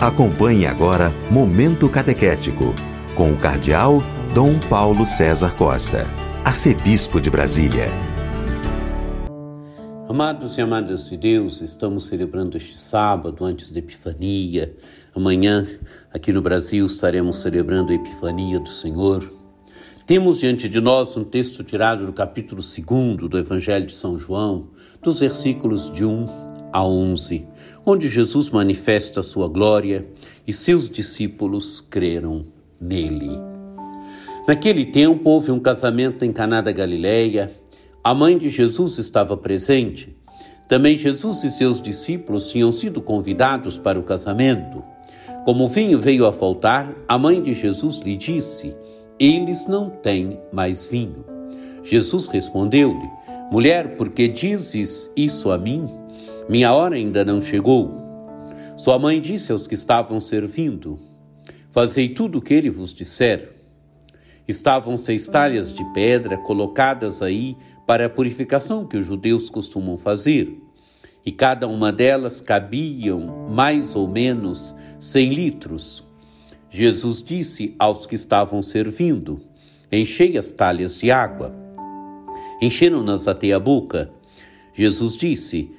Acompanhe agora Momento Catequético, com o Cardeal Dom Paulo César Costa, Arcebispo de Brasília. Amados e amadas de Deus, estamos celebrando este sábado antes da Epifania. Amanhã, aqui no Brasil, estaremos celebrando a Epifania do Senhor. Temos diante de nós um texto tirado do capítulo 2 do Evangelho de São João, dos versículos de 1 a 11, onde Jesus manifesta a sua glória e seus discípulos creram nele. Naquele tempo houve um casamento em Caná da Galileia a mãe de Jesus estava presente. Também Jesus e seus discípulos tinham sido convidados para o casamento. Como o vinho veio a faltar, a mãe de Jesus lhe disse: Eles não têm mais vinho. Jesus respondeu-lhe: Mulher, por que dizes isso a mim? Minha hora ainda não chegou. Sua mãe disse aos que estavam servindo: Fazei tudo o que ele vos disser. Estavam seis talhas de pedra colocadas aí para a purificação que os judeus costumam fazer, e cada uma delas cabiam mais ou menos cem litros. Jesus disse aos que estavam servindo: Enchei as talhas de água. Encheram-nas até a boca. Jesus disse: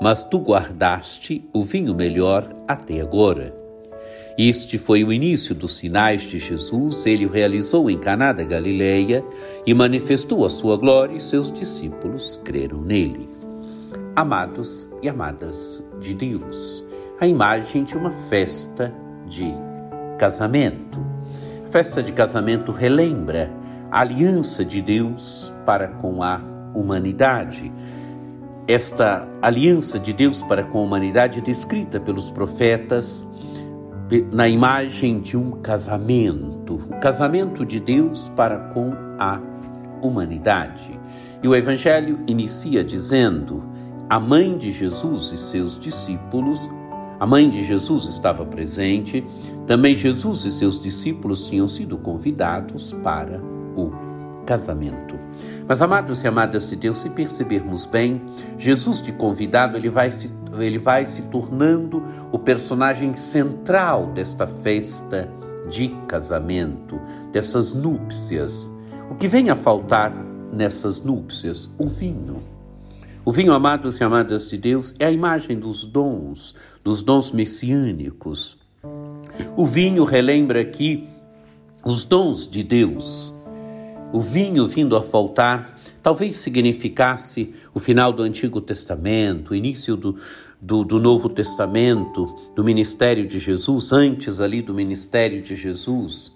Mas tu guardaste o vinho melhor até agora. Este foi o início dos sinais de Jesus, ele o realizou em Caná da Galileia e manifestou a sua glória e seus discípulos creram nele. Amados e amadas de Deus, a imagem de uma festa de casamento. A festa de casamento relembra a aliança de Deus para com a humanidade. Esta aliança de Deus para com a humanidade é descrita pelos profetas na imagem de um casamento, o casamento de Deus para com a humanidade. E o Evangelho inicia dizendo: a mãe de Jesus e seus discípulos, a mãe de Jesus estava presente, também Jesus e seus discípulos tinham sido convidados para o casamento. Mas, amados e amadas de Deus, se percebermos bem, Jesus de convidado, ele vai se, ele vai se tornando o personagem central desta festa de casamento, dessas núpcias. O que vem a faltar nessas núpcias? O vinho. O vinho, amados e amadas de Deus, é a imagem dos dons, dos dons messiânicos. O vinho relembra aqui os dons de Deus, o vinho vindo a faltar talvez significasse o final do Antigo Testamento, o início do, do, do, Novo Testamento, do ministério de Jesus, antes ali do ministério de Jesus,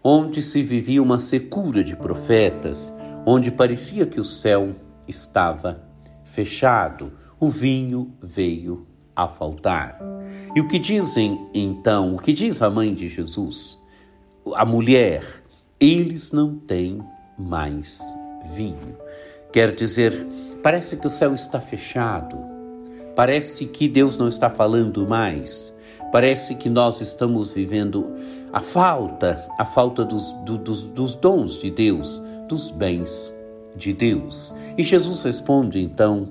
onde se vivia uma secura de profetas, onde parecia que o céu estava fechado, o vinho veio a faltar. E o que dizem então, o que diz a mãe de Jesus? A mulher eles não têm mais vinho. Quer dizer, parece que o céu está fechado, parece que Deus não está falando mais, parece que nós estamos vivendo a falta, a falta dos, do, dos, dos dons de Deus, dos bens de Deus. E Jesus responde então: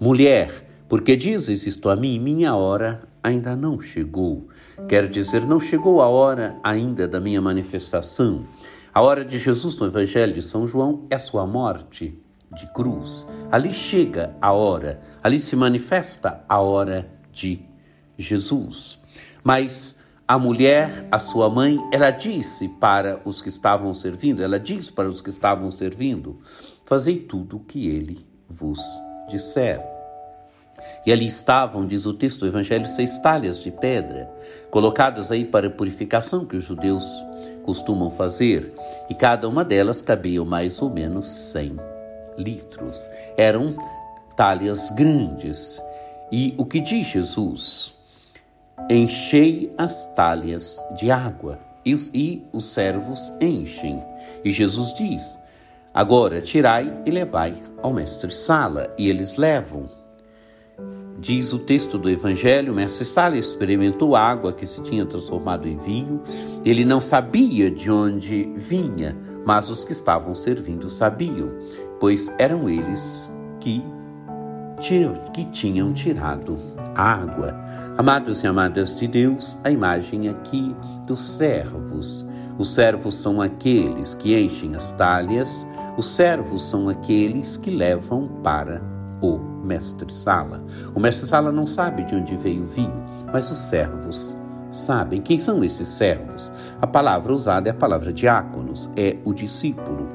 mulher, porque dizes isto a mim, minha hora ainda não chegou. Quer dizer, não chegou a hora ainda da minha manifestação. A hora de Jesus no Evangelho de São João é sua morte de cruz. Ali chega a hora, ali se manifesta a hora de Jesus. Mas a mulher, a sua mãe, ela disse para os que estavam servindo, ela diz para os que estavam servindo: Fazei tudo o que ele vos disser. E ali estavam, diz o texto do Evangelho, seis talhas de pedra, colocadas aí para purificação que os judeus costumam fazer, e cada uma delas cabia mais ou menos cem litros. Eram talhas grandes. E o que diz Jesus? enchei as talhas de água. E os, e os servos enchem. E Jesus diz: Agora tirai e levai ao mestre-sala. E eles levam. Diz o texto do Evangelho: mestre Sala experimentou água que se tinha transformado em vinho. Ele não sabia de onde vinha, mas os que estavam servindo sabiam, pois eram eles que, que tinham tirado a água. Amados e amadas de Deus, a imagem aqui dos servos. Os servos são aqueles que enchem as talhas, os servos são aqueles que levam para o mestre-sala. O mestre-sala não sabe de onde veio o vinho, mas os servos sabem. Quem são esses servos? A palavra usada é a palavra diáconos, é o discípulo.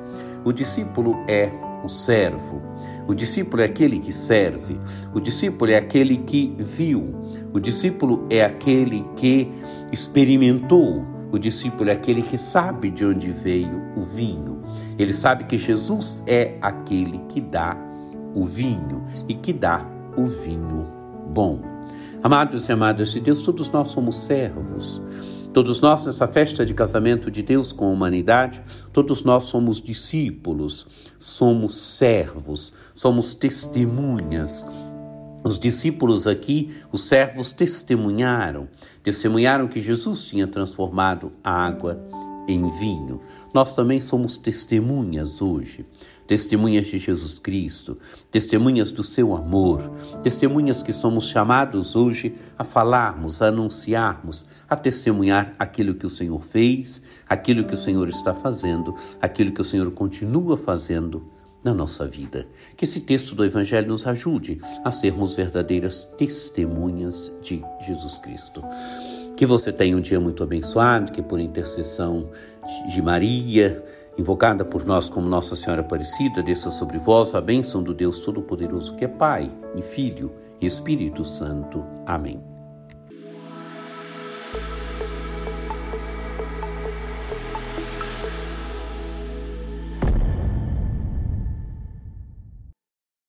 O discípulo é o servo. O discípulo é aquele que serve. O discípulo é aquele que viu. O discípulo é aquele que experimentou. O discípulo é aquele que sabe de onde veio o vinho. Ele sabe que Jesus é aquele que dá o vinho e que dá o vinho bom. Amados e amadas de Deus, todos nós somos servos. Todos nós, nessa festa de casamento de Deus com a humanidade, todos nós somos discípulos, somos servos, somos testemunhas. Os discípulos aqui, os servos, testemunharam, testemunharam que Jesus tinha transformado a água em vinho. Nós também somos testemunhas hoje, testemunhas de Jesus Cristo, testemunhas do seu amor, testemunhas que somos chamados hoje a falarmos, a anunciarmos, a testemunhar aquilo que o Senhor fez, aquilo que o Senhor está fazendo, aquilo que o Senhor continua fazendo na nossa vida. Que esse texto do Evangelho nos ajude a sermos verdadeiras testemunhas de Jesus Cristo. Que você tenha um dia muito abençoado, que por intercessão de Maria, invocada por nós como Nossa Senhora Aparecida, desça sobre vós a bênção do Deus Todo-Poderoso, que é Pai e Filho e Espírito Santo. Amém.